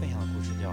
分享的故事叫